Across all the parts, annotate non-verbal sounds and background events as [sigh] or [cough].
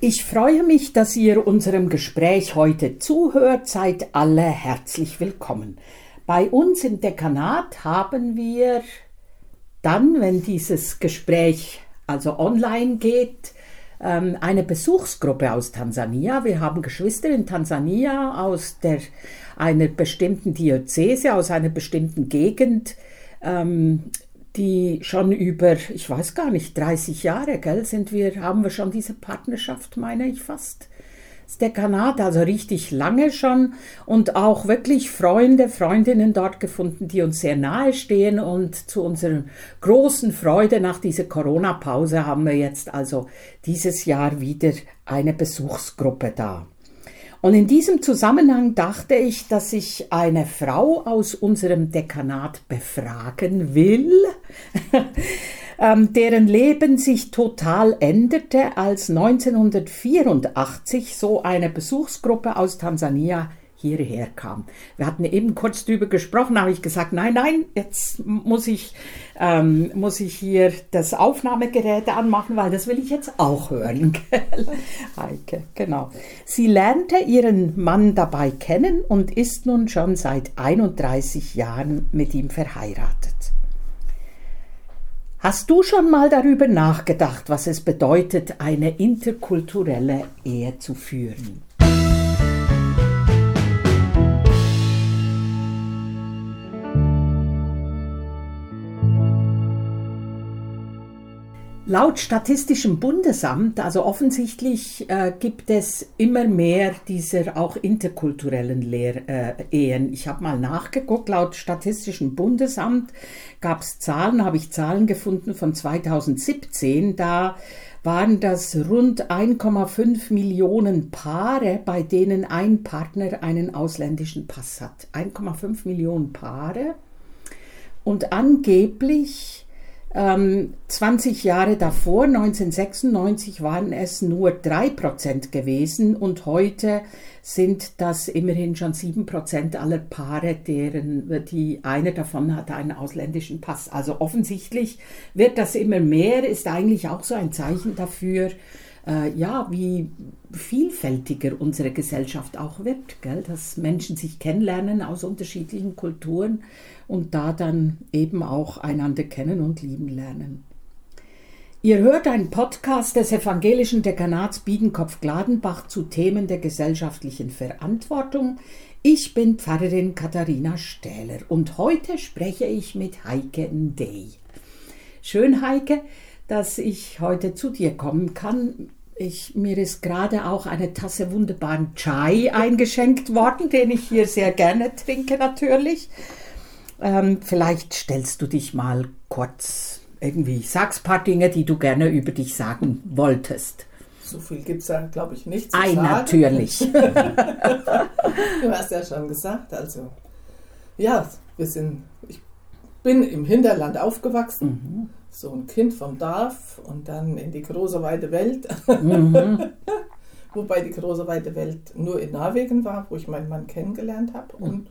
Ich freue mich, dass ihr unserem Gespräch heute zuhört. Seid alle herzlich willkommen. Bei uns im Dekanat haben wir dann, wenn dieses Gespräch also online geht, ähm, eine Besuchsgruppe aus Tansania. Wir haben Geschwister in Tansania aus der, einer bestimmten Diözese, aus einer bestimmten Gegend ähm, die schon über, ich weiß gar nicht, 30 Jahre, gell, sind wir, haben wir schon diese Partnerschaft, meine ich fast. Das Kanada, also richtig lange schon und auch wirklich Freunde, Freundinnen dort gefunden, die uns sehr nahe stehen und zu unserer großen Freude nach dieser Corona-Pause haben wir jetzt also dieses Jahr wieder eine Besuchsgruppe da. Und in diesem Zusammenhang dachte ich, dass ich eine Frau aus unserem Dekanat befragen will, [laughs] ähm, deren Leben sich total änderte, als 1984 so eine Besuchsgruppe aus Tansania hierher kam. Wir hatten eben kurz darüber gesprochen, habe ich gesagt, nein, nein, jetzt muss ich, ähm, muss ich hier das Aufnahmegerät anmachen, weil das will ich jetzt auch hören. [laughs] Heike, genau. Sie lernte ihren Mann dabei kennen und ist nun schon seit 31 Jahren mit ihm verheiratet. Hast du schon mal darüber nachgedacht, was es bedeutet, eine interkulturelle Ehe zu führen? Laut Statistischem Bundesamt, also offensichtlich äh, gibt es immer mehr dieser auch interkulturellen Lehr äh, Ehen. Ich habe mal nachgeguckt, laut Statistischem Bundesamt gab es Zahlen, habe ich Zahlen gefunden von 2017, da waren das rund 1,5 Millionen Paare, bei denen ein Partner einen ausländischen Pass hat. 1,5 Millionen Paare. Und angeblich 20 ähm, Jahre davor, 1996, waren es nur 3% gewesen und heute sind das immerhin schon 7% aller Paare, deren die eine davon hat einen ausländischen Pass. Also offensichtlich wird das immer mehr, ist eigentlich auch so ein Zeichen dafür, äh, ja, wie vielfältiger unsere Gesellschaft auch wird, gell? dass Menschen sich kennenlernen aus unterschiedlichen Kulturen und da dann eben auch einander kennen und lieben lernen. Ihr hört einen Podcast des evangelischen Dekanats Biedenkopf-Gladenbach zu Themen der gesellschaftlichen Verantwortung. Ich bin Pfarrerin Katharina Stähler und heute spreche ich mit Heike Ndey. Schön, Heike, dass ich heute zu dir kommen kann. Ich, mir ist gerade auch eine Tasse wunderbaren Chai eingeschenkt worden, den ich hier sehr gerne trinke natürlich. Ähm, vielleicht stellst du dich mal kurz irgendwie, sagst ein paar Dinge, die du gerne über dich sagen wolltest. So viel gibt es da, glaube ich, nicht zu Ei, sagen. natürlich. [laughs] du hast ja schon gesagt, also ja, wir sind, ich bin im Hinterland aufgewachsen. Mhm so ein Kind vom Dorf und dann in die große weite Welt. Mhm. [laughs] Wobei die große weite Welt nur in Norwegen war, wo ich meinen Mann kennengelernt habe. Mhm. Und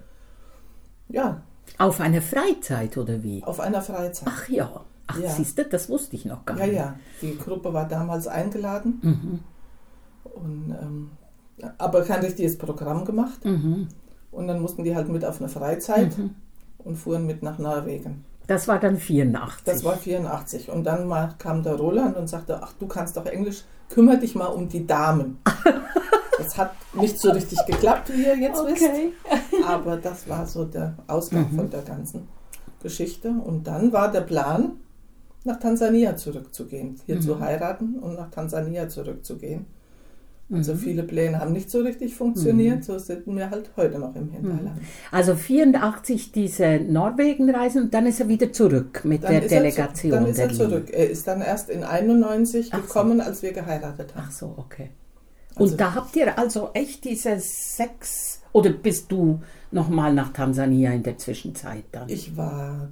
ja. Auf einer Freizeit oder wie? Auf einer Freizeit. Ach ja. Ach, ja. siehst du, das wusste ich noch gar nicht. Ja, ja. Die Gruppe war damals eingeladen. Mhm. Und, ähm, aber kein richtiges Programm gemacht. Mhm. Und dann mussten die halt mit auf eine Freizeit mhm. und fuhren mit nach Norwegen. Das war dann 84. Das war 84. Und dann mal kam der Roland und sagte, ach, du kannst doch Englisch, kümmere dich mal um die Damen. [laughs] das hat nicht so richtig geklappt, wie ihr jetzt okay. wisst. Aber das war so der Ausgang mhm. von der ganzen Geschichte. Und dann war der Plan, nach Tansania zurückzugehen, hier mhm. zu heiraten und nach Tansania zurückzugehen. Also mhm. viele Pläne haben nicht so richtig funktioniert, mhm. so sind wir halt heute noch im Hinterland. Mhm. Also 84 diese Norwegen-Reisen und dann ist er wieder zurück mit dann der Delegation. Er, dann ist er zurück. Er ist dann erst in 91 Ach gekommen, so. als wir geheiratet haben. Ach so, okay. Also und da habt ihr also echt diese sechs, oder bist du nochmal nach Tansania in der Zwischenzeit dann? Ich war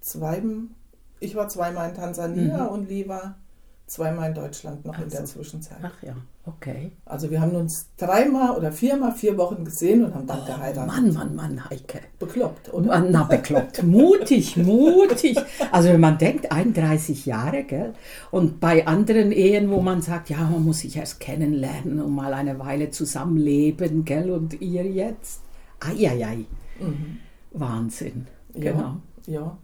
zwei, ich war zweimal in Tansania mhm. und Lee war zweimal in Deutschland noch Ach in der so. Zwischenzeit. Ach ja, okay. Also wir haben uns dreimal oder viermal vier Wochen gesehen und haben dann geheiratet. Oh, Mann, Mann, Mann, Heike. Bekloppt, oder? Na, bekloppt. mutig, [laughs] mutig. Also wenn man denkt, 31 Jahre, gell? Und bei anderen Ehen, wo man sagt, ja, man muss sich erst kennenlernen und mal eine Weile zusammenleben, gell? Und ihr jetzt? Eieiei. Wahnsinn. Mhm. Ja. Genau. Ja.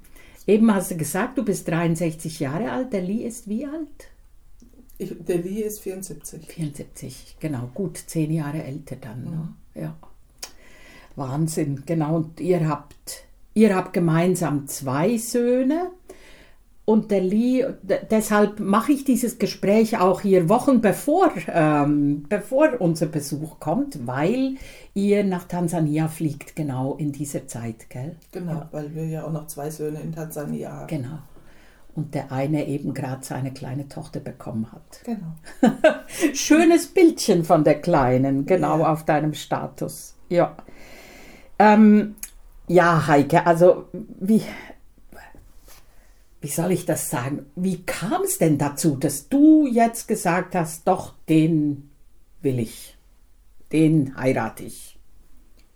Eben hast du gesagt, du bist 63 Jahre alt. Der Lee ist wie alt? Ich, der Lee ist 74. 74, genau, gut zehn Jahre älter dann. Ne? Ja. Wahnsinn, genau. Und ihr habt, ihr habt gemeinsam zwei Söhne. Und der Lee, deshalb mache ich dieses Gespräch auch hier Wochen bevor, ähm, bevor unser Besuch kommt, weil ihr nach Tansania fliegt, genau in dieser Zeit, gell? Genau, weil wir ja auch noch zwei Söhne in Tansania haben. Genau. Und der eine eben gerade seine kleine Tochter bekommen hat. Genau. [laughs] Schönes Bildchen von der Kleinen, genau Ja. auf deinem Status. Ja. Ähm, ja, Heike, also wie, wie soll ich das sagen? Wie kam es denn dazu, dass du jetzt gesagt hast, doch, den will ich, den heirate ich?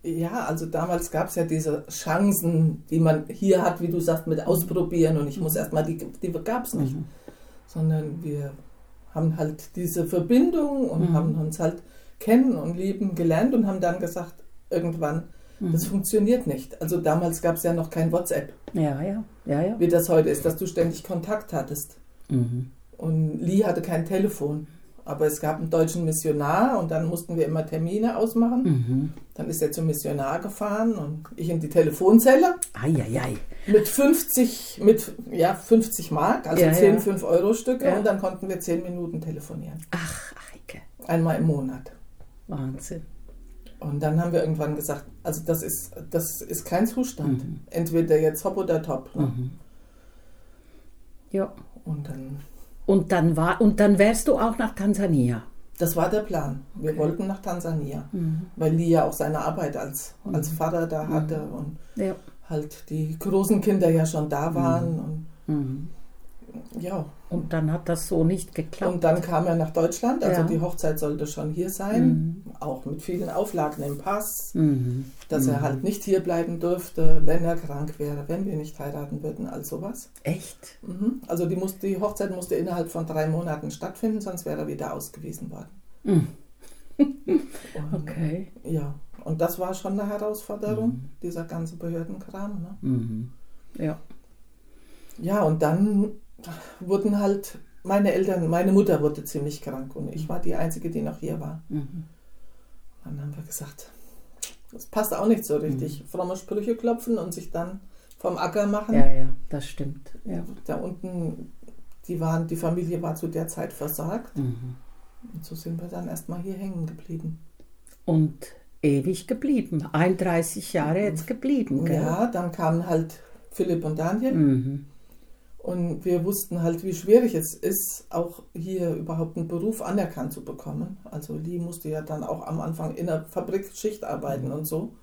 Ja, also damals gab es ja diese Chancen, die man hier hat, wie du sagst, mit Ausprobieren und ich muss erstmal, die, die gab es nicht. Sondern wir haben halt diese Verbindung und haben uns halt kennen und lieben gelernt und haben dann gesagt, irgendwann, das funktioniert nicht. Also damals gab es ja noch kein WhatsApp, Ja, ja, ja, ja. wie das heute ist, dass du ständig Kontakt hattest. Mhm. Und Lee hatte kein Telefon. Aber es gab einen deutschen Missionar und dann mussten wir immer Termine ausmachen. Mhm. Dann ist er zum Missionar gefahren und ich in die Telefonzelle Eieiei. mit 50, mit, ja, 50 Mark, also Ja, 10 ja. 5-Euro-Stücke Ja. und dann konnten wir 10 Minuten telefonieren. Ach, Heike, Einmal im Monat. Wahnsinn. Und dann haben wir irgendwann gesagt, also das ist, das ist kein Zustand. Mhm. Entweder jetzt hopp oder top. Ne? Ja. Und dann, Und dann war, und dann wärst du auch nach Tansania. das war der Plan. Wir wollten nach Tansania, weil Lee ja auch seine Arbeit als, als Pfarrer da hatte und Ja. halt die großen Kinder ja schon da waren. Mhm. Und ja, Und dann hat das so nicht geklappt. Und dann kam er nach Deutschland, also Ja. die Hochzeit sollte schon hier sein, auch mit vielen Auflagen im Pass, Mhm. dass er halt nicht hier bleiben dürfte, wenn er krank wäre, wenn wir nicht heiraten würden, all sowas. Echt? Mhm. Also die, muss, die Hochzeit musste innerhalb von drei Monaten stattfinden, sonst wäre er wieder ausgewiesen worden. Mhm. [laughs] Und, Okay. Ja, und das war schon eine Herausforderung, dieser ganze Behördenkram. Ne? Mhm. Ja. Ja, und dann wurden halt meine Eltern, meine Mutter wurde ziemlich krank und ich war die Einzige, die noch hier war. Mhm. Dann haben wir gesagt, das passt auch nicht so richtig. Fromme Sprüche klopfen und sich dann vom Acker machen. Ja, ja, das stimmt. Ja. Da unten, die, waren, die Familie war zu der Zeit versagt. Mhm. Und so sind wir dann erstmal hier hängen geblieben. Und ewig geblieben. 31 Jahre jetzt geblieben, gell? Ja, dann kamen halt Philipp und Daniel. Mhm. Und wir wussten halt, wie schwierig es ist, auch hier überhaupt einen Beruf anerkannt zu bekommen. Also Lee musste ja dann auch am Anfang in der Fabrikschicht arbeiten und so.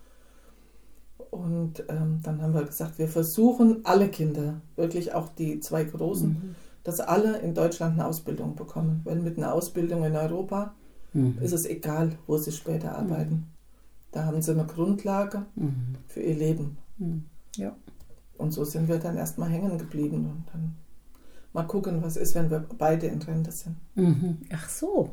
Und ähm, dann haben wir gesagt, wir versuchen alle Kinder, wirklich auch die zwei Großen, dass alle in Deutschland eine Ausbildung bekommen. Weil mit einer Ausbildung in Europa Mhm. ist es egal, wo sie später arbeiten. Da haben sie eine Grundlage Mhm. für ihr Leben. Mhm. Ja. Und so sind wir dann erstmal hängen geblieben und dann mal gucken, was ist, wenn wir beide in Rente sind. Mhm. Ach so.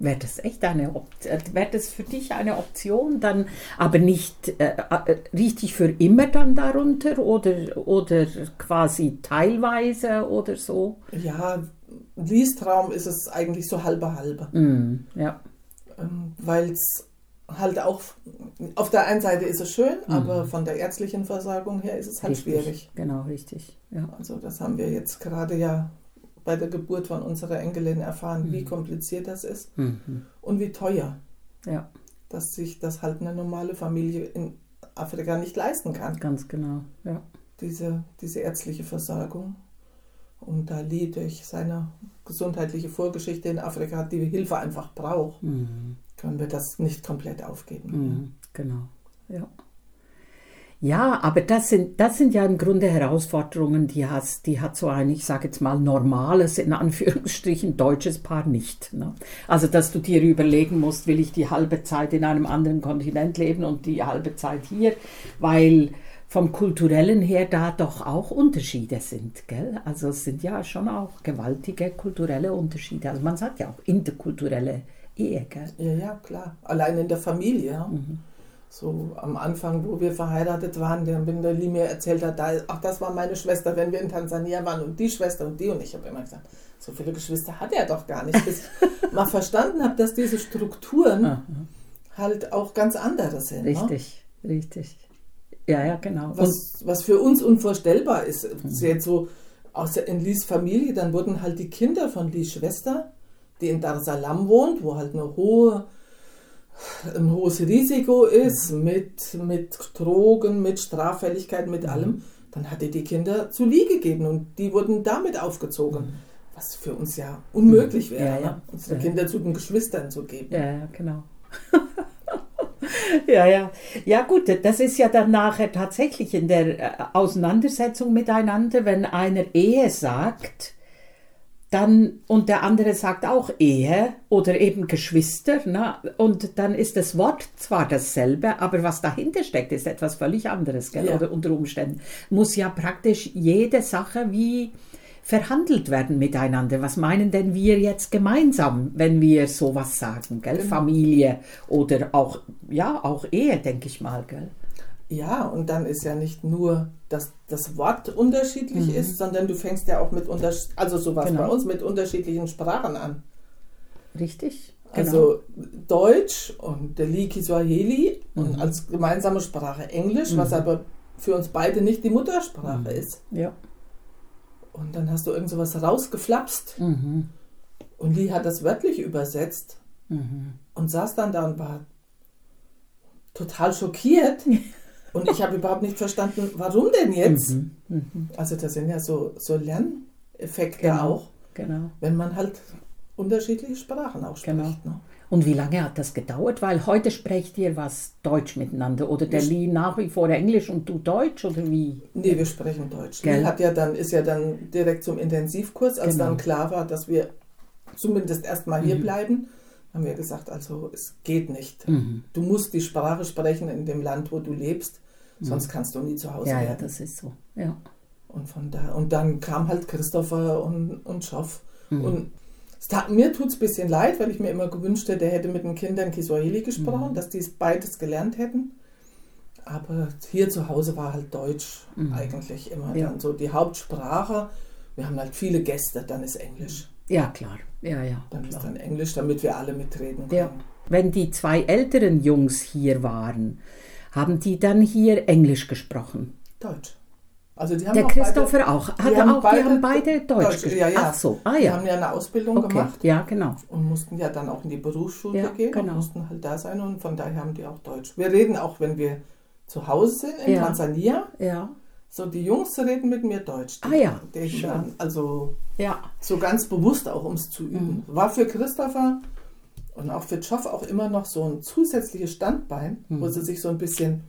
Wäre das echt eine Option? Wäre das für dich eine Option, dann aber nicht äh, äh, richtig für immer dann darunter oder, oder quasi teilweise oder so? Ja, Lies Traum ist es eigentlich so halbe halbe, Mhm. Ja. ähm, weil es halt auch, auf der einen Seite ist es schön, aber von der ärztlichen Versorgung her ist es halt richtig. schwierig. Genau, richtig. Ja. Also das haben wir jetzt gerade ja bei der Geburt von unserer Enkelin erfahren, wie kompliziert das ist Mhm. und wie teuer, Ja, dass sich das halt eine normale Familie in Afrika nicht leisten kann. ganz genau. Ja. diese, diese ärztliche Versorgung. Und da Lee durch seine gesundheitliche Vorgeschichte in Afrika die Hilfe einfach braucht, Mhm. können wir das nicht komplett aufgeben. Genau. Ja. Ja, aber das sind, das sind ja im Grunde Herausforderungen, die, hast, die hat so ein, ich sage jetzt mal, normales, in Anführungsstrichen, deutsches Paar nicht. Ne? Also, dass du dir überlegen musst, will ich die halbe Zeit in einem anderen Kontinent leben und die halbe Zeit hier, weil vom kulturellen her da doch auch Unterschiede sind. Gell? Also es sind ja schon auch gewaltige kulturelle Unterschiede. Also man sagt ja auch interkulturelle Ehe. Gell? Ja, ja, klar. Allein in der Familie. Mhm so am Anfang, wo wir verheiratet waren, der Binderli mir erzählt hat, da, ach, das war meine Schwester, wenn wir in Tansania waren und die Schwester und die und ich habe immer gesagt, so viele Geschwister hat er doch gar nicht, bis ich [laughs] mal verstanden habe, dass diese Strukturen halt auch ganz andere sind. Ne? Richtig, ne? richtig. Ja, ja, genau. Was, was für uns unvorstellbar ist, mhm. ist jetzt so aus in Lies Familie, dann wurden halt die Kinder von Lies Schwester, die in Dar es Salaam wohnt, wo halt eine hohe ein hohes Risiko ist mhm. mit, mit Drogen, mit Straffälligkeit, mit mhm. allem, dann hat er die Kinder zu Lie gegeben und die wurden damit aufgezogen. Mhm. Was für uns ja unmöglich wäre, ja, ja. Ne? unsere. Kinder zu den Geschwistern zu geben. Ja, ja, genau. [laughs] ja, ja. Ja, gut, das ist ja dann nachher tatsächlich in der äh, Auseinandersetzung miteinander, wenn einer Ehe sagt, dann und der andere sagt auch Ehe oder eben Geschwister, ne? und dann ist das Wort zwar dasselbe, aber was dahinter steckt, ist etwas völlig anderes, gell? Ja. oder unter Umständen muss ja praktisch jede Sache wie verhandelt werden miteinander. Was meinen denn wir jetzt gemeinsam, wenn wir sowas sagen, gell? Genau. Familie oder auch ja auch Ehe, denke ich mal, gell? Ja, und dann ist ja nicht nur, dass das Wort unterschiedlich mhm. ist, sondern du fängst ja auch mit, also sowas genau. bei uns, mit unterschiedlichen Sprachen an. Richtig. Genau. Also Deutsch und der Li Kiswahili mhm. und als gemeinsame Sprache Englisch, mhm. was aber für uns beide nicht die Muttersprache mhm. ist. Ja. Und dann hast du irgend sowas rausgeflapst. Mhm. Und Li hat das wörtlich übersetzt mhm. und saß dann da und war total schockiert. [laughs] Und ich habe überhaupt nicht verstanden, warum denn jetzt? Mhm, mhm. Also das sind ja so, so Lerneffekte genau, auch, genau. wenn man halt unterschiedliche Sprachen auch spricht. Genau. Ne? Und wie lange hat das gedauert? Weil heute sprecht ihr was Deutsch miteinander oder der Lee nach wie vor Englisch und du Deutsch oder wie? Nee, wir sprechen Deutsch. Lee hat ja dann, ist ja dann direkt zum Intensivkurs, als genau. dann klar war, dass wir zumindest erstmal hier mhm. bleiben haben wir gesagt, also es geht nicht. Mhm. Du musst die Sprache sprechen in dem Land, wo du lebst. Sonst kannst du nie zu Hause ja, werden. Ja, das ist so. Ja. Und von da und dann kam halt Christopher und, und Schoff. Mhm. Und tat, mir tut es ein bisschen leid, weil ich mir immer gewünscht hätte, der hätte mit den Kindern Kiswahili gesprochen, mhm. dass die beides gelernt hätten. Aber hier zu Hause war halt Deutsch mhm. eigentlich immer ja. dann so die Hauptsprache. Wir haben halt viele Gäste, dann ist Englisch. Ja, klar. Ja, ja. Dann klar. ist dann Englisch, damit wir alle mitreden können. Ja. Wenn die zwei älteren Jungs hier waren, haben die dann hier Englisch gesprochen? Deutsch. Also die haben Der auch Christopher beide, auch. Hat die, haben auch, beide, die haben beide Deutsch, Deutsch gesprochen. Ja, ja. Ach so, ah, ja. Die haben ja eine Ausbildung okay. gemacht. Ja, genau. Und mussten ja dann auch in die Berufsschule ja, gehen genau. und mussten halt da sein und von daher haben die auch Deutsch. Wir reden auch, wenn wir zu Hause sind in ja. Tansania. Ja. So, die Jungs reden mit mir Deutsch. Die, ah ja. Die dann, also ja. so ganz bewusst auch, um es zu üben. Mhm. War für Christopher und auch für Joff auch immer noch so ein zusätzliches Standbein, mhm. wo sie sich so ein bisschen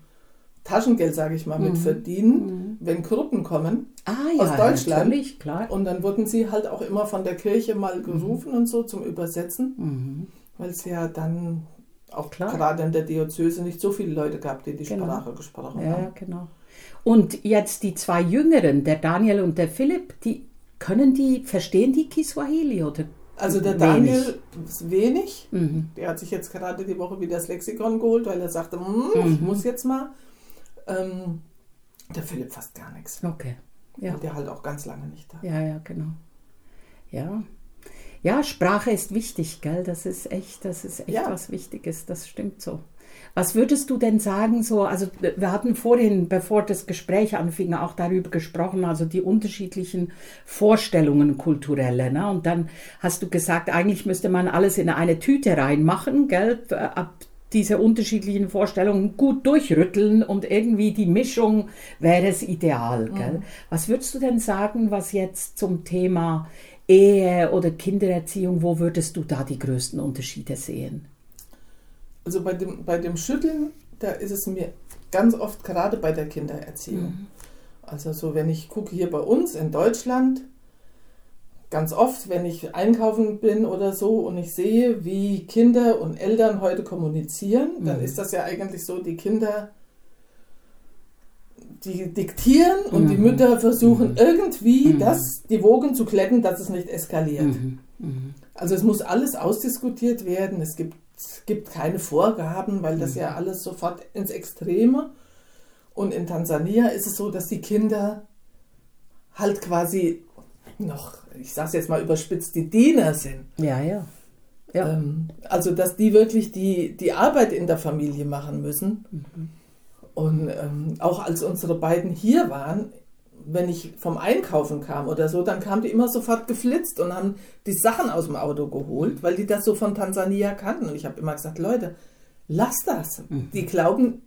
Taschengeld, sage ich mal, mit mhm. verdienen, mhm. wenn Gruppen kommen ah, ja, aus Deutschland. Natürlich, klar. Und dann wurden sie halt auch immer von der Kirche mal gerufen und so zum Übersetzen, mhm. weil es ja dann auch klar. gerade in der Diözese nicht so viele Leute gab, die die genau. Sprache gesprochen ja, haben. Ja, genau. Und jetzt die zwei Jüngeren, der Daniel und der Philipp, die können die, verstehen die Kiswahili oder? Also der Daniel ist wenig. Mhm. Der hat sich jetzt gerade die Woche wieder das Lexikon geholt, weil er sagte, hm, mhm. ich muss jetzt mal. Ähm, der Philipp fast gar nichts. Okay. Ja. Und der halt auch ganz lange nicht da. Ja, ja, genau. Ja. Ja, Sprache ist wichtig, gell? Das ist echt, das ist echt ja. was Wichtiges, das stimmt so. Was würdest du denn sagen, so, also wir hatten vorhin, bevor das Gespräch anfing, auch darüber gesprochen, also die unterschiedlichen Vorstellungen kulturelle, ne? Und dann hast du gesagt, eigentlich müsste man alles in eine Tüte reinmachen, gell? Ab diese unterschiedlichen Vorstellungen gut durchrütteln und irgendwie die Mischung wäre es ideal. Gell? Mhm. Was würdest du denn sagen, was jetzt zum Thema Ehe oder Kindererziehung, wo würdest du da die größten Unterschiede sehen? Also bei dem, bei dem Schütteln, da ist es mir ganz oft gerade bei der Kindererziehung. Mhm. Also so, wenn ich gucke hier bei uns in Deutschland, ganz oft, wenn ich einkaufen bin oder so und ich sehe, wie Kinder und Eltern heute kommunizieren, mhm. dann ist das ja eigentlich so, die Kinder, die diktieren und mhm. die Mütter versuchen mhm. irgendwie mhm. das, die Wogen zu kletten, dass es nicht eskaliert. Mhm. Mhm. Also es muss alles ausdiskutiert werden, es gibt, gibt keine Vorgaben, weil das ja alles sofort ins Extreme. Und in Tansania ist es so, dass die Kinder halt quasi noch, ich sage es jetzt mal überspitzt, die Diener sind. Ja, ja. ja. Ähm, also, dass die wirklich die, die Arbeit in der Familie machen müssen. Mhm. Und ähm, auch als unsere beiden hier waren, wenn ich vom Einkaufen kam oder so, dann kamen die immer sofort geflitzt und haben die Sachen aus dem Auto geholt, weil die das so von Tansania kannten. Und ich habe immer gesagt, Leute, lasst das. Mhm. Die glauben,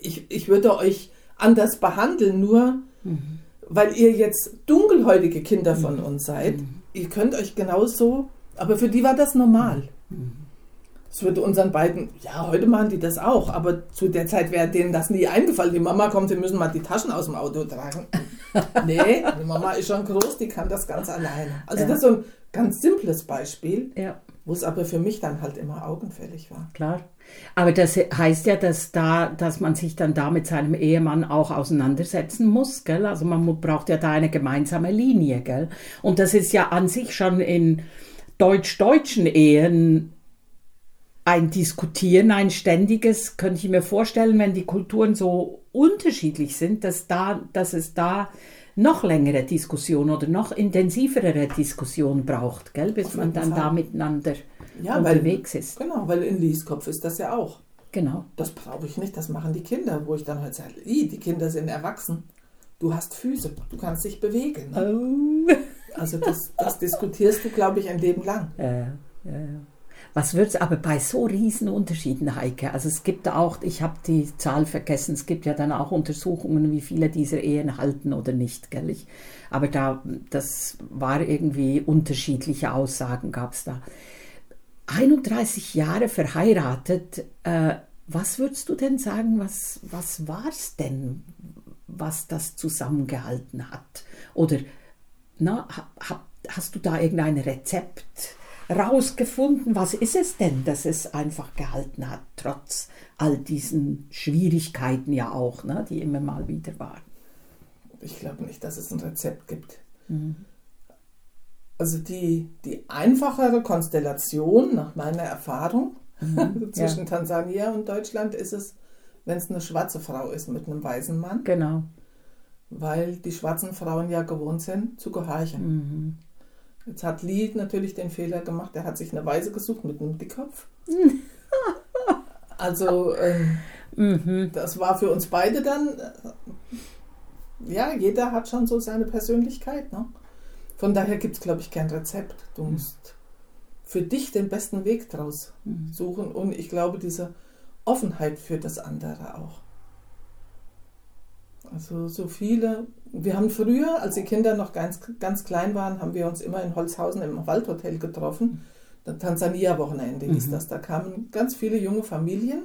ich, ich würde euch anders behandeln, nur mhm weil ihr jetzt dunkelhäutige Kinder von mhm. uns seid, mhm. ihr könnt euch genauso, aber für die war das normal. Mhm. Es würde unseren beiden, ja, heute machen die das auch, aber zu der Zeit wäre denen das nie eingefallen. Die Mama kommt, sie müssen mal die Taschen aus dem Auto tragen. [laughs] nee, die Mama ist schon groß, die kann das ganz alleine. Also ja. das ist so ein ganz simples Beispiel, ja. wo es aber für mich dann halt immer augenfällig war. Klar. Aber das heißt ja, dass, da, dass man sich dann da mit seinem Ehemann auch auseinandersetzen muss. Gell? Also man braucht ja da eine gemeinsame Linie. Gell? Und das ist ja an sich schon in deutsch-deutschen Ehen ein Diskutieren, ein ständiges, könnte ich mir vorstellen, wenn die Kulturen so unterschiedlich sind, dass, da, dass es da noch längere Diskussion oder noch intensivere Diskussion braucht, gell, bis man dann Fall. da miteinander ja, unterwegs weil, ist. Genau, weil in Lies Kopf ist das ja auch. Genau. Das brauche ich nicht, das machen die Kinder, wo ich dann halt sage, die Kinder sind erwachsen. Du hast Füße, du kannst dich bewegen. Ne? Oh. Also das, das diskutierst du, glaube ich, ein Leben lang. Ja, ja, ja. Was wird es aber bei so riesen Unterschieden, Heike? Also es gibt auch, ich habe die Zahl vergessen, es gibt ja dann auch Untersuchungen, wie viele dieser Ehen halten oder nicht, gell? Ich, aber da, das war irgendwie unterschiedliche Aussagen gab es da. 31 Jahre verheiratet, äh, was würdest du denn sagen, was, was war es denn, was das zusammengehalten hat? Oder na, hab, hast du da irgendein Rezept rausgefunden? Was ist es denn, dass es einfach gehalten hat, trotz all diesen Schwierigkeiten ja auch, ne, die immer mal wieder waren? Ich glaube nicht, dass es ein Rezept gibt. Mhm. Also die, die einfachere Konstellation nach meiner Erfahrung mhm, [laughs] zwischen ja. Tansania und Deutschland ist es, wenn es eine schwarze Frau ist mit einem weißen Mann. Genau. Weil die schwarzen Frauen ja gewohnt sind zu gehorchen. Mhm. Jetzt hat Lee natürlich den Fehler gemacht, er hat sich eine Weise gesucht mit einem Dickkopf. [laughs] also ähm, mhm. das war für uns beide dann, äh, ja, jeder hat schon so seine Persönlichkeit. Ne? Von daher gibt es, glaube ich, kein Rezept. Du mhm. musst für dich den besten Weg draus mhm. suchen und ich glaube, diese Offenheit für das andere auch. Also so viele. Wir haben früher, als die Kinder noch ganz, ganz klein waren, haben wir uns immer in Holzhausen im Waldhotel getroffen. Das Tansania-Wochenende hieß mhm. das. Da kamen ganz viele junge Familien,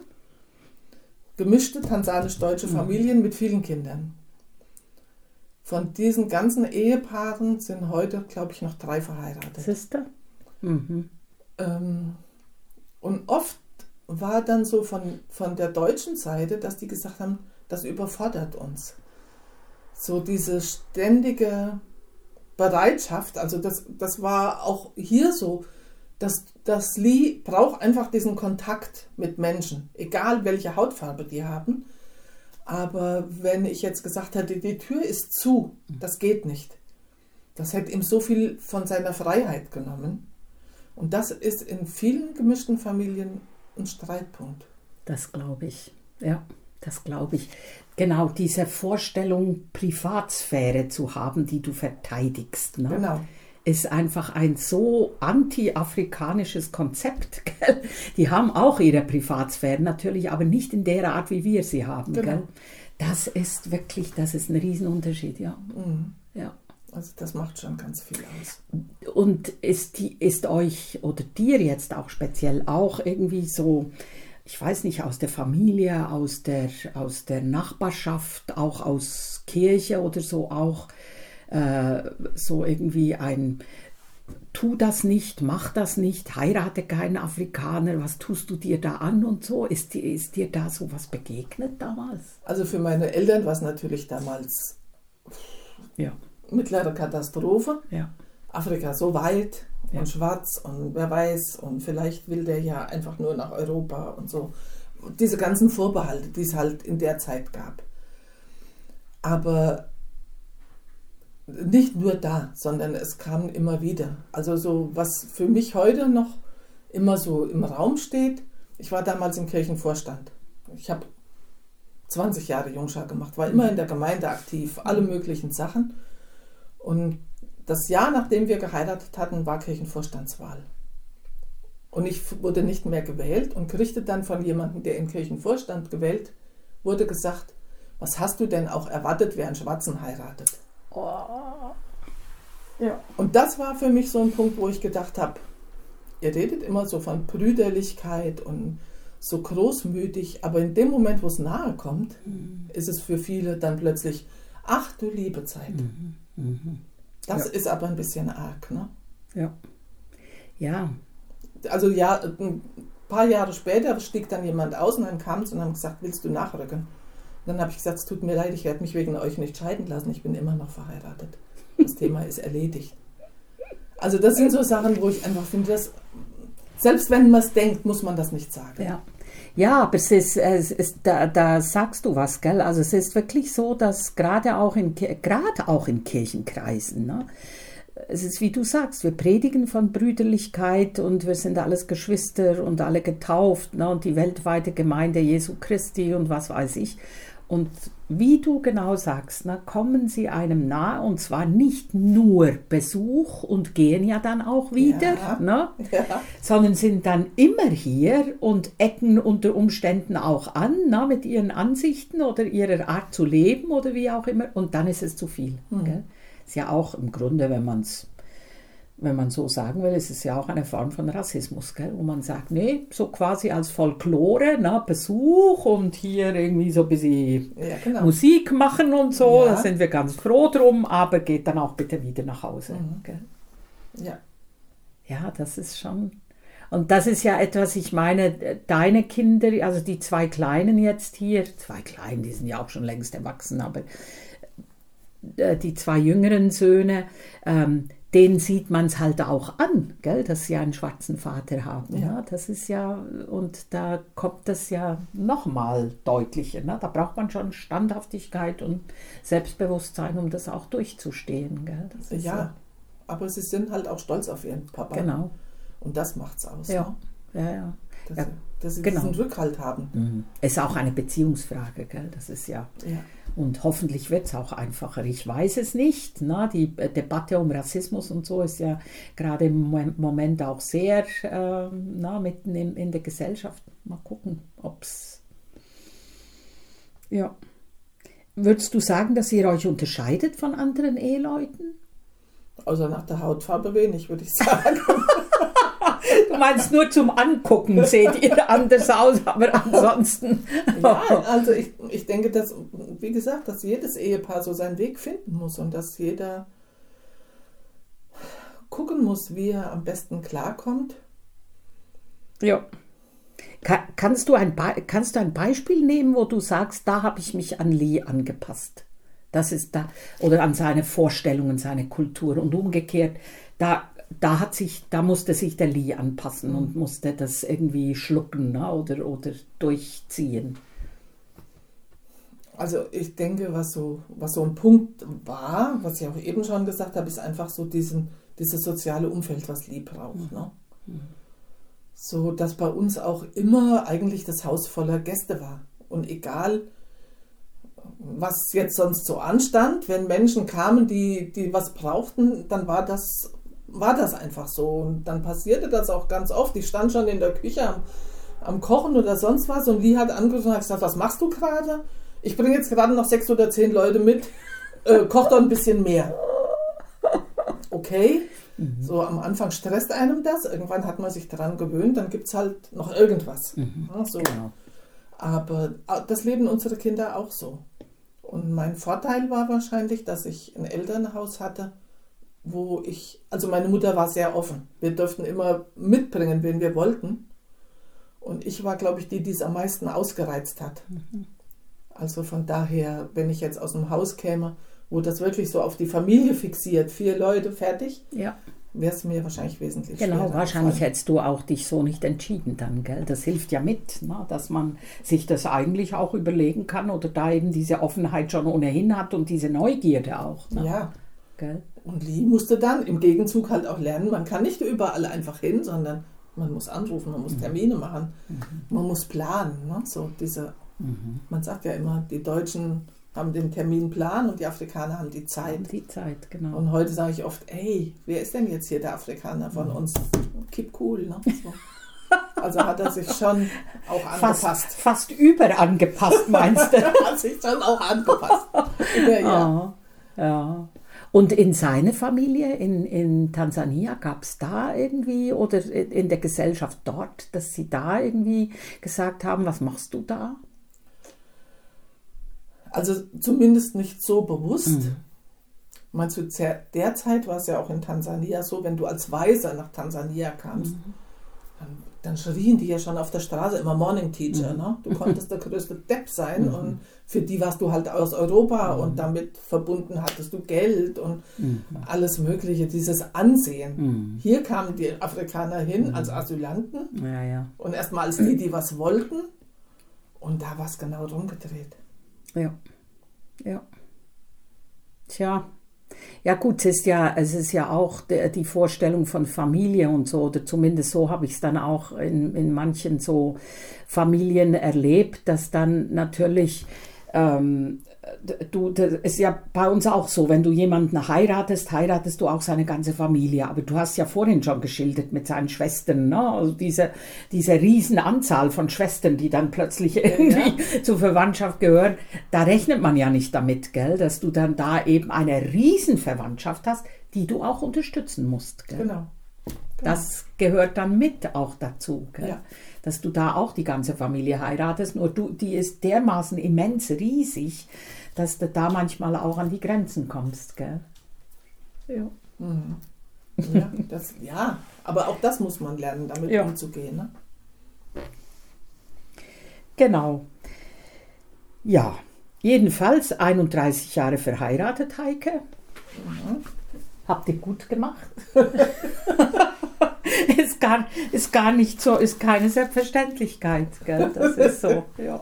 gemischte tansanisch-deutsche mhm. Familien mit vielen Kindern. Von diesen ganzen Ehepaaren sind heute, glaube ich, noch drei verheiratet. Sister? Mhm. Ähm, und oft war dann so von, von der deutschen Seite, dass die gesagt haben, das überfordert uns. So diese ständige Bereitschaft, also das, das war auch hier so, dass das Lee braucht einfach diesen Kontakt mit Menschen, egal welche Hautfarbe die haben. Aber wenn ich jetzt gesagt hätte, die Tür ist zu, das geht nicht. Das hätte ihm so viel von seiner Freiheit genommen. Und das ist in vielen gemischten Familien ein Streitpunkt. Das glaube ich. Ja, das glaube ich. Genau, diese Vorstellung, Privatsphäre zu haben, die du verteidigst. Ne? Genau ist einfach ein so anti-afrikanisches Konzept. [laughs] Gell? Die haben auch ihre Privatsphäre natürlich, aber nicht in der Art, wie wir sie haben. Genau. Gell? Das ist wirklich, das ist ein Riesenunterschied, ja. Mhm. ja. Also das macht schon ganz viel aus. Und ist, die, ist euch oder dir jetzt auch speziell auch irgendwie so ich weiß nicht, aus der Familie, aus der, aus der Nachbarschaft, auch aus Kirche oder so auch äh, so irgendwie ein tu das nicht, mach das nicht, heirate keinen Afrikaner, was tust du dir da an und so? Ist dir, ist dir da so was begegnet damals? Also für meine Eltern war es natürlich damals ja. mittlere Katastrophe. Ja. Afrika so weit ja. und schwarz und wer weiß und vielleicht will der ja einfach nur nach Europa und so. Diese ganzen Vorbehalte, die es halt in der Zeit gab. Aber nicht nur da, sondern es kam immer wieder. Also so, was für mich heute noch immer so im Raum steht, ich war damals im Kirchenvorstand. Ich habe 20 Jahre Jungschar gemacht, war immer in der Gemeinde aktiv, alle möglichen Sachen. Und das Jahr, nachdem wir geheiratet hatten, war Kirchenvorstandswahl. Und ich wurde nicht mehr gewählt und kriegte dann von jemandem, der im Kirchenvorstand gewählt wurde, gesagt, was hast du denn auch erwartet, wer einen Schwarzen heiratet? Oh. Ja. Und das war für mich so ein Punkt, wo ich gedacht habe, ihr redet immer so von Brüderlichkeit und so großmütig, aber in dem Moment, wo es nahe kommt, mhm. ist es für viele dann plötzlich, ach du liebe Zeit. Mhm. Mhm. Das ja. ist aber ein bisschen arg, ne? Ja. Ja. Also ja, ein paar Jahre später stieg dann jemand aus und dann kam es und haben gesagt, willst du nachrücken? dann habe ich gesagt, es tut mir leid, ich werde mich wegen euch nicht scheiden lassen, ich bin immer noch verheiratet. Das Thema ist erledigt. Also das sind so Sachen, wo ich einfach finde, dass selbst wenn man es denkt, muss man das nicht sagen. Ja. Ja, aber es ist, es ist da, da sagst du was, gell? Also es ist wirklich so, dass gerade auch in gerade auch in Kirchenkreisen, ne? es ist wie du sagst, wir predigen von Brüderlichkeit und wir sind alles Geschwister und alle getauft ne? und die weltweite Gemeinde Jesu Christi und was weiß ich. Und wie du genau sagst, na, kommen sie einem nahe und zwar nicht nur Besuch und gehen ja dann auch wieder, ja, ne? Ja. sondern sind dann immer hier und ecken unter Umständen auch an na, mit ihren Ansichten oder ihrer Art zu leben oder wie auch immer und dann ist es zu viel. Mhm. Ist ja auch im Grunde, wenn man es wenn man so sagen will, ist es ja auch eine Form von Rassismus, gell? wo man sagt, nee, so quasi als Folklore, na, Besuch und hier irgendwie so ein bisschen ja, genau. Musik machen und so, ja. da sind wir ganz froh drum, aber geht dann auch bitte wieder nach Hause. Mhm. Ja. Ja, das ist schon. Und das ist ja etwas, ich meine, deine Kinder, also die zwei Kleinen jetzt hier, zwei Kleinen, die sind ja auch schon längst erwachsen, aber äh, die zwei jüngeren Söhne, ähm, denen sieht man es halt auch an, gell, dass sie einen schwarzen Vater haben. Ja. ja. das ist ja, und da kommt das ja nochmal deutlicher. Ne? Da braucht man schon Standhaftigkeit und Selbstbewusstsein, um das auch durchzustehen. Gell? ja, so. aber sie sind halt auch stolz auf ihren Papa. Genau. Und das macht's aus. Ja, ne? ja, ja. Dass, ja, sie, dass sie genau. diesen Rückhalt haben. Mhm. Ist auch eine Beziehungsfrage, gell? Das ist ja. ja. Und hoffentlich wird es auch einfacher. Ich weiß es nicht. Na, die Debatte um Rassismus und so ist ja gerade im Moment auch sehr äh, na, mitten in, in der Gesellschaft. Mal gucken, ob es. Ja. Würdest du sagen, dass ihr euch unterscheidet von anderen Eheleuten? Außer nach der Hautfarbe wenig, würde ich [laughs] sagen. Du meinst nur zum Angucken seht ihr anders aus, aber ansonsten. ja, also ich, ich denke, dass, wie gesagt, dass jedes Ehepaar so seinen Weg finden muss und dass jeder gucken muss, wie er am besten klarkommt. Ja. kannst, du ein kannst du ein Beispiel nehmen, wo du sagst, da habe ich mich an Lee angepasst? Das ist da, oder an seine Vorstellungen, seine Kultur und umgekehrt, da da hat sich, da musste sich der Lee anpassen mhm. und musste das irgendwie schlucken ne? oder, oder durchziehen. Also ich denke, was so, was so ein Punkt war, was ich auch eben schon gesagt habe, ist einfach so diesen, dieses soziale Umfeld, was Lee braucht. Mhm. Ne? Mhm. So, dass bei uns auch immer eigentlich das Haus voller Gäste war. Und egal, was jetzt sonst so anstand, wenn Menschen kamen, die, die was brauchten, dann war das war das einfach so. Und dann passierte das auch ganz oft. Ich stand schon in der Küche am, am Kochen oder sonst was und Lee hat angerufen und hat gesagt, was machst du gerade? Ich bringe jetzt gerade noch sechs oder zehn Leute mit, äh, koch doch ein bisschen mehr. Okay. Mhm. So am Anfang stresst einem das, irgendwann hat man sich daran gewöhnt, dann gibt es halt noch irgendwas. Mhm. Ja, so. genau. Aber das leben unsere Kinder auch so. Und mein Vorteil war wahrscheinlich, dass ich ein Elternhaus hatte, wo ich, also meine Mutter war sehr offen. Wir durften immer mitbringen, wen wir wollten. Und ich war, glaube ich, die, die es am meisten ausgereizt hat. Mhm. Also von daher, wenn ich jetzt aus dem Haus käme, wo das wirklich so auf die Familie fixiert, vier Leute fertig, ja. wäre es mir wahrscheinlich wesentlich Genau, wahrscheinlich hättest du auch dich so nicht entschieden dann, gell? Das hilft ja mit, ne? dass man sich das eigentlich auch überlegen kann oder da eben diese Offenheit schon ohnehin hat und diese Neugierde auch. Ne? Ja. Gell? Und Lee musste dann im Gegenzug halt auch lernen, man kann nicht überall einfach hin, sondern man muss anrufen, man muss mhm. Termine machen, mhm. man muss planen. Ne? So diese, mhm. Man sagt ja immer, die Deutschen haben den Terminplan und die Afrikaner haben die Zeit. Die Zeit, genau. Und heute sage ich oft, ey, wer ist denn jetzt hier der Afrikaner von mhm. uns? Keep cool. Ne? So. Also hat er sich schon auch angepasst. Fast, fast überangepasst, meinst du? [laughs] hat sich schon auch angepasst. [laughs] ja, ja. Oh, ja. Und in seine Familie in, in Tansania gab es da irgendwie oder in der Gesellschaft dort, dass sie da irgendwie gesagt haben, was machst du da? Also zumindest nicht so bewusst. Mhm. Meinst du, derzeit war es ja auch in Tansania so, wenn du als Weiser nach Tansania kamst, mhm. dann dann schrien die ja schon auf der Straße immer Morning Teacher. Mhm. Ne? Du konntest der größte Depp sein mhm. und für die warst du halt aus Europa mhm. und damit verbunden hattest du Geld und mhm. alles Mögliche, dieses Ansehen. Mhm. Hier kamen die Afrikaner hin mhm. als Asylanten ja, ja. und erstmal als die, die was wollten und da war es genau rumgedreht. Ja, ja. Tja, ja gut, es ist ja, es ist ja auch die Vorstellung von Familie und so, oder zumindest so habe ich es dann auch in, in manchen so Familien erlebt, dass dann natürlich ähm, du, das ist ja bei uns auch so, wenn du jemanden heiratest, heiratest du auch seine ganze Familie. Aber du hast ja vorhin schon geschildert mit seinen Schwestern, ne? also diese, diese Riesenanzahl von Schwestern, die dann plötzlich irgendwie ja. zur Verwandtschaft gehören. Da rechnet man ja nicht damit, gell, dass du dann da eben eine Riesenverwandtschaft hast, die du auch unterstützen musst. Gell? Genau. genau. Das gehört dann mit auch dazu. Ja dass du da auch die ganze Familie heiratest. Nur du, die ist dermaßen immens riesig, dass du da manchmal auch an die Grenzen kommst. Gell? Ja. Mhm. Ja, das, ja, aber auch das muss man lernen, damit ja. umzugehen. Ne? Genau. Ja, jedenfalls 31 Jahre verheiratet, Heike. Mhm. Habt ihr gut gemacht? [laughs] [laughs] ist, gar, ist gar nicht so, ist keine Selbstverständlichkeit. Gell? Das ist so. [laughs] Ja.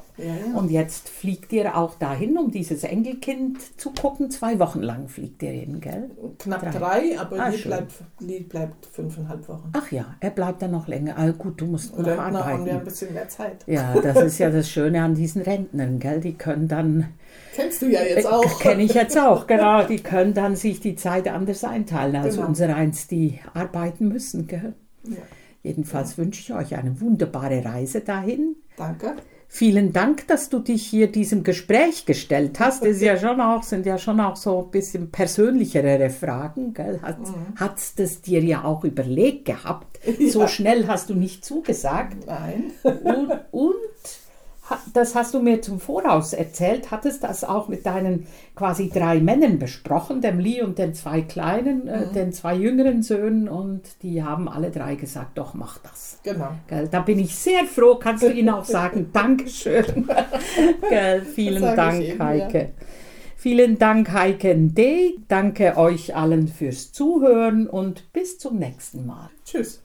Und jetzt fliegt ihr auch dahin, um dieses Enkelkind zu gucken. Zwei Wochen lang fliegt ihr hin, gell? Knapp drei, drei aber ah, Lee, bleibt, Lee bleibt fünfeinhalb Wochen. Ach ja, er bleibt dann noch länger. Also gut, du musst Oder noch arbeiten. haben wir ein bisschen mehr Zeit. Ja, das ist ja das Schöne an diesen Rentnern, gell? Die können dann Kennst du ja jetzt auch. Äh, Kenne ich jetzt auch, [laughs] genau. Die können dann sich die Zeit anders einteilen als genau. unsere eins, die arbeiten müssen. Gell? Ja. Jedenfalls wünsche ich euch eine wunderbare Reise dahin. Danke. Vielen Dank, dass du dich hier diesem Gespräch gestellt hast. Das ist ja schon auch, sind ja schon auch so ein bisschen persönlichere Fragen. Gell? Hat mhm. das dir ja auch überlegt gehabt? [laughs] Ja. So schnell hast du nicht zugesagt. Nein. Und, und das hast du mir zum Voraus erzählt, hattest das auch mit deinen quasi drei Männern besprochen, dem Lee und den zwei kleinen, äh, mhm. den zwei jüngeren Söhnen und die haben alle drei gesagt, doch mach das. Genau. Gell, da bin ich sehr froh, kannst du ihnen auch sagen, [laughs] Dankeschön. [laughs] Gell, vielen Dank, eben, Heike. Ja. Vielen Dank, Heike D. Danke euch allen fürs Zuhören und bis zum nächsten Mal. Tschüss.